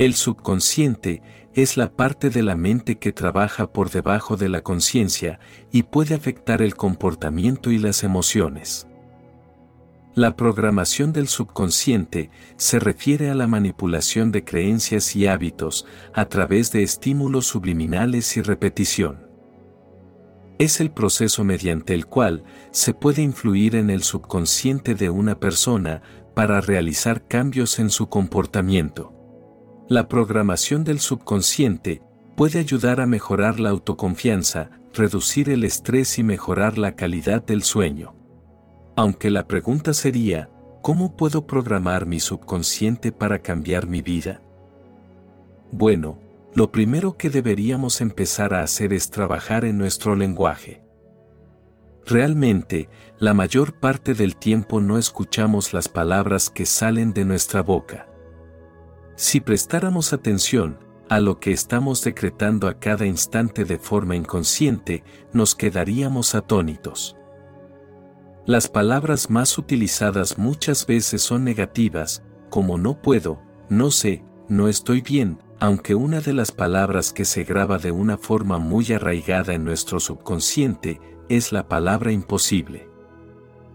El subconsciente es la parte de la mente que trabaja por debajo de la conciencia y puede afectar el comportamiento y las emociones. La programación del subconsciente se refiere a la manipulación de creencias y hábitos a través de estímulos subliminales y repetición. Es el proceso mediante el cual se puede influir en el subconsciente de una persona para realizar cambios en su comportamiento. La programación del subconsciente puede ayudar a mejorar la autoconfianza, reducir el estrés y mejorar la calidad del sueño. Aunque la pregunta sería, ¿cómo puedo programar mi subconsciente para cambiar mi vida? Bueno, lo primero que deberíamos empezar a hacer es trabajar en nuestro lenguaje. Realmente, la mayor parte del tiempo no escuchamos las palabras que salen de nuestra boca. Si prestáramos atención a lo que estamos decretando a cada instante de forma inconsciente, nos quedaríamos atónitos. Las palabras más utilizadas muchas veces son negativas, como no puedo, no sé, no estoy bien, aunque una de las palabras que se graba de una forma muy arraigada en nuestro subconsciente es la palabra imposible.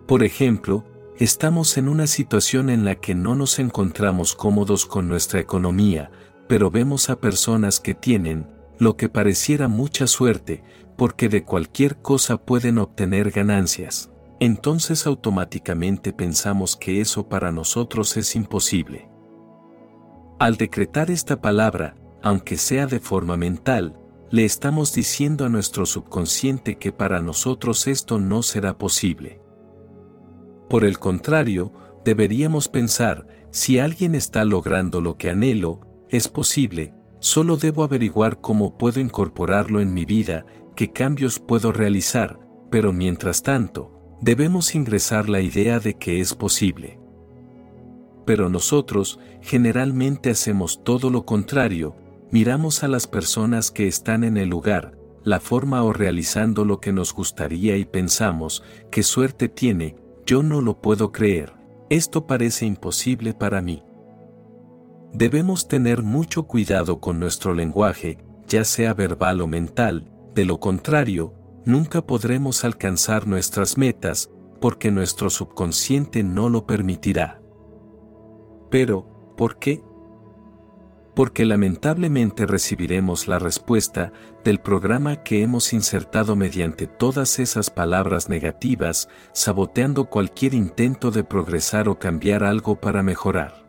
Por ejemplo, Estamos en una situación en la que no nos encontramos cómodos con nuestra economía, pero vemos a personas que tienen, lo que pareciera mucha suerte, porque de cualquier cosa pueden obtener ganancias. Entonces automáticamente pensamos que eso para nosotros es imposible. Al decretar esta palabra, aunque sea de forma mental, le estamos diciendo a nuestro subconsciente que para nosotros esto no será posible. Por el contrario, deberíamos pensar, si alguien está logrando lo que anhelo, es posible, solo debo averiguar cómo puedo incorporarlo en mi vida, qué cambios puedo realizar, pero mientras tanto, debemos ingresar la idea de que es posible. Pero nosotros, generalmente hacemos todo lo contrario, miramos a las personas que están en el lugar, la forma o realizando lo que nos gustaría y pensamos, qué suerte tiene, yo no lo puedo creer, esto parece imposible para mí. Debemos tener mucho cuidado con nuestro lenguaje, ya sea verbal o mental, de lo contrario, nunca podremos alcanzar nuestras metas, porque nuestro subconsciente no lo permitirá. Pero, ¿por qué? Porque lamentablemente recibiremos la respuesta del programa que hemos insertado mediante todas esas palabras negativas, saboteando cualquier intento de progresar o cambiar algo para mejorar.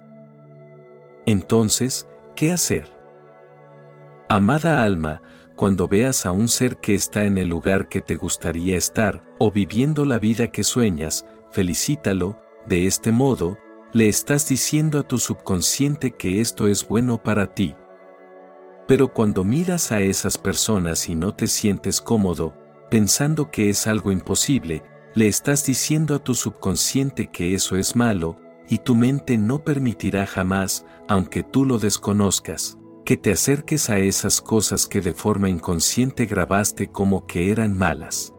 Entonces, ¿qué hacer? Amada alma, cuando veas a un ser que está en el lugar que te gustaría estar, o viviendo la vida que sueñas, felicítalo, de este modo, le estás diciendo a tu subconsciente que esto es bueno para ti. Pero cuando miras a esas personas y no te sientes cómodo, pensando que es algo imposible, le estás diciendo a tu subconsciente que eso es malo, y tu mente no permitirá jamás, aunque tú lo desconozcas, que te acerques a esas cosas que de forma inconsciente grabaste como que eran malas.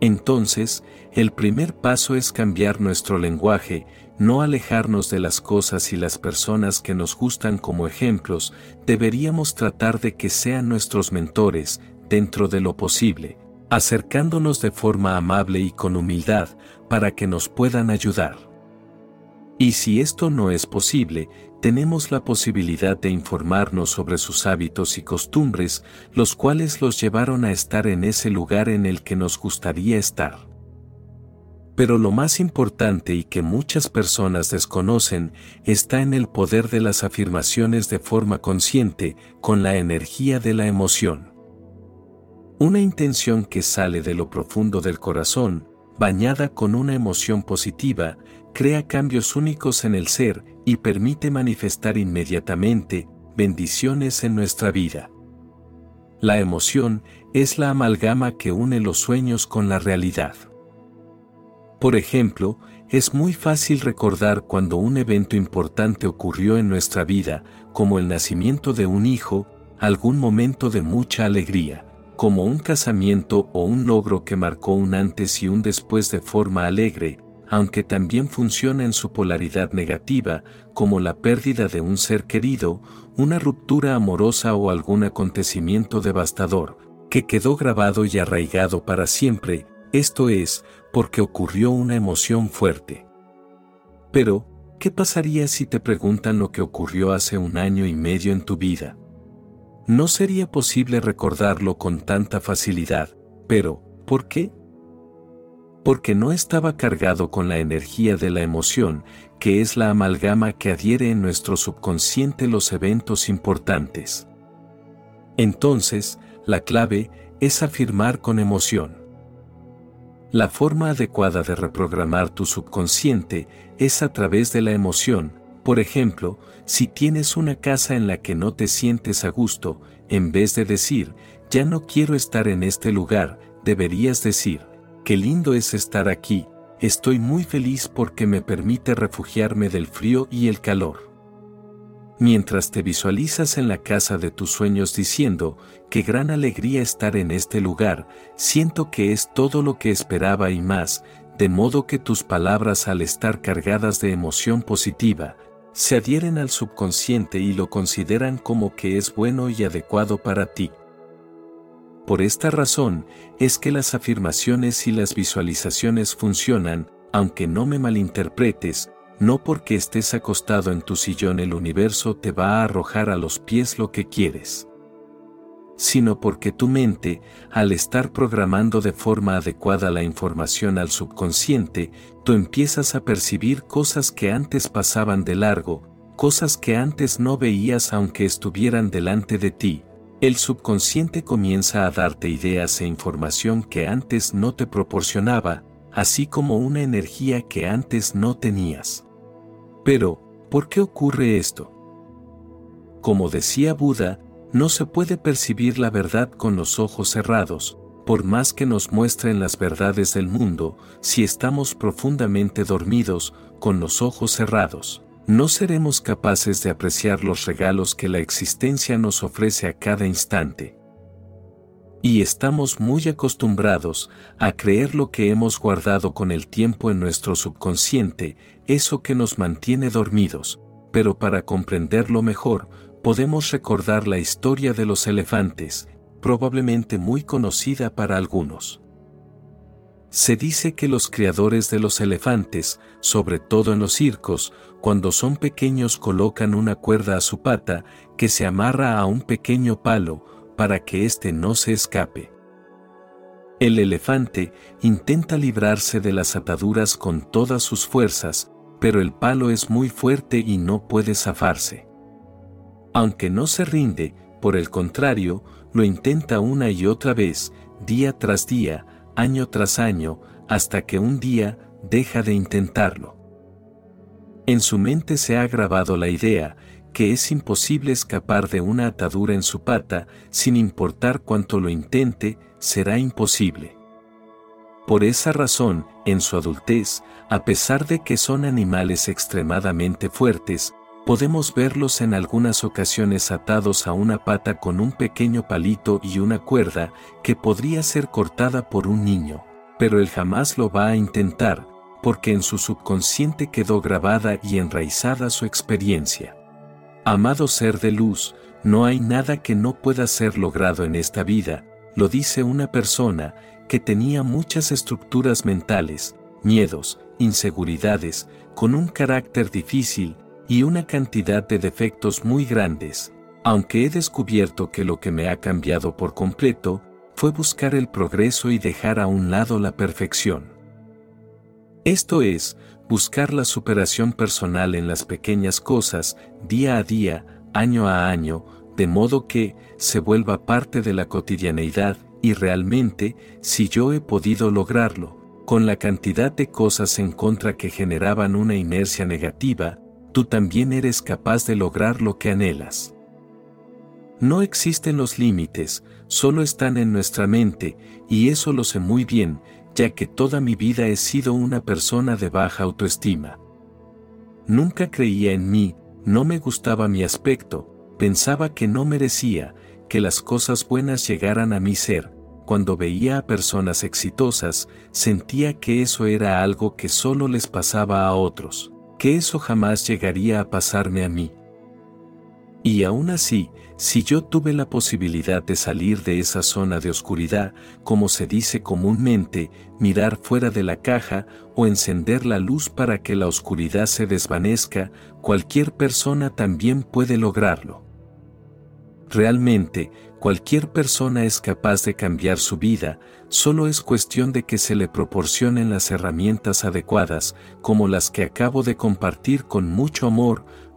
Entonces, el primer paso es cambiar nuestro lenguaje, no alejarnos de las cosas y las personas que nos gustan como ejemplos, deberíamos tratar de que sean nuestros mentores, dentro de lo posible, acercándonos de forma amable y con humildad, para que nos puedan ayudar. Y si esto no es posible, tenemos la posibilidad de informarnos sobre sus hábitos y costumbres, los cuales los llevaron a estar en ese lugar en el que nos gustaría estar. Pero lo más importante y que muchas personas desconocen está en el poder de las afirmaciones de forma consciente, con la energía de la emoción. Una intención que sale de lo profundo del corazón, bañada con una emoción positiva, crea cambios únicos en el ser y permite manifestar inmediatamente bendiciones en nuestra vida. La emoción es la amalgama que une los sueños con la realidad. Por ejemplo, es muy fácil recordar cuando un evento importante ocurrió en nuestra vida, como el nacimiento de un hijo, algún momento de mucha alegría, como un casamiento o un logro que marcó un antes y un después de forma alegre, aunque también funciona en su polaridad negativa, como la pérdida de un ser querido, una ruptura amorosa o algún acontecimiento devastador, que quedó grabado y arraigado para siempre, esto es, porque ocurrió una emoción fuerte. Pero, ¿qué pasaría si te preguntan lo que ocurrió hace un año y medio en tu vida? No sería posible recordarlo con tanta facilidad, pero, ¿por qué? Porque no estaba cargado con la energía de la emoción, que es la amalgama que adhiere en nuestro subconsciente los eventos importantes. Entonces, la clave es afirmar con emoción. La forma adecuada de reprogramar tu subconsciente es a través de la emoción. Por ejemplo, si tienes una casa en la que no te sientes a gusto, en vez de decir, ya no quiero estar en este lugar, deberías decir, qué lindo es estar aquí, estoy muy feliz porque me permite refugiarme del frío y el calor mientras te visualizas en la casa de tus sueños diciendo, qué gran alegría estar en este lugar, siento que es todo lo que esperaba y más, de modo que tus palabras al estar cargadas de emoción positiva, se adhieren al subconsciente y lo consideran como que es bueno y adecuado para ti. Por esta razón es que las afirmaciones y las visualizaciones funcionan, aunque no me malinterpretes, no porque estés acostado en tu sillón el universo te va a arrojar a los pies lo que quieres, sino porque tu mente, al estar programando de forma adecuada la información al subconsciente, tú empiezas a percibir cosas que antes pasaban de largo, cosas que antes no veías aunque estuvieran delante de ti. El subconsciente comienza a darte ideas e información que antes no te proporcionaba, así como una energía que antes no tenías. Pero, ¿por qué ocurre esto? Como decía Buda, no se puede percibir la verdad con los ojos cerrados, por más que nos muestren las verdades del mundo, si estamos profundamente dormidos, con los ojos cerrados, no seremos capaces de apreciar los regalos que la existencia nos ofrece a cada instante. Y estamos muy acostumbrados a creer lo que hemos guardado con el tiempo en nuestro subconsciente, eso que nos mantiene dormidos, pero para comprenderlo mejor, podemos recordar la historia de los elefantes, probablemente muy conocida para algunos. Se dice que los criadores de los elefantes, sobre todo en los circos, cuando son pequeños colocan una cuerda a su pata que se amarra a un pequeño palo, para que éste no se escape. El elefante intenta librarse de las ataduras con todas sus fuerzas, pero el palo es muy fuerte y no puede zafarse. Aunque no se rinde, por el contrario, lo intenta una y otra vez, día tras día, año tras año, hasta que un día deja de intentarlo. En su mente se ha grabado la idea que es imposible escapar de una atadura en su pata, sin importar cuánto lo intente, será imposible. Por esa razón, en su adultez, a pesar de que son animales extremadamente fuertes, podemos verlos en algunas ocasiones atados a una pata con un pequeño palito y una cuerda que podría ser cortada por un niño, pero él jamás lo va a intentar, porque en su subconsciente quedó grabada y enraizada su experiencia. Amado ser de luz, no hay nada que no pueda ser logrado en esta vida, lo dice una persona que tenía muchas estructuras mentales, miedos, inseguridades, con un carácter difícil y una cantidad de defectos muy grandes, aunque he descubierto que lo que me ha cambiado por completo fue buscar el progreso y dejar a un lado la perfección. Esto es, buscar la superación personal en las pequeñas cosas, día a día, año a año, de modo que se vuelva parte de la cotidianeidad, y realmente, si yo he podido lograrlo, con la cantidad de cosas en contra que generaban una inercia negativa, tú también eres capaz de lograr lo que anhelas. No existen los límites, solo están en nuestra mente, y eso lo sé muy bien, ya que toda mi vida he sido una persona de baja autoestima. Nunca creía en mí, no me gustaba mi aspecto, pensaba que no merecía, que las cosas buenas llegaran a mi ser, cuando veía a personas exitosas, sentía que eso era algo que solo les pasaba a otros, que eso jamás llegaría a pasarme a mí. Y aún así, si yo tuve la posibilidad de salir de esa zona de oscuridad, como se dice comúnmente, mirar fuera de la caja o encender la luz para que la oscuridad se desvanezca, cualquier persona también puede lograrlo. Realmente, cualquier persona es capaz de cambiar su vida, solo es cuestión de que se le proporcionen las herramientas adecuadas, como las que acabo de compartir con mucho amor,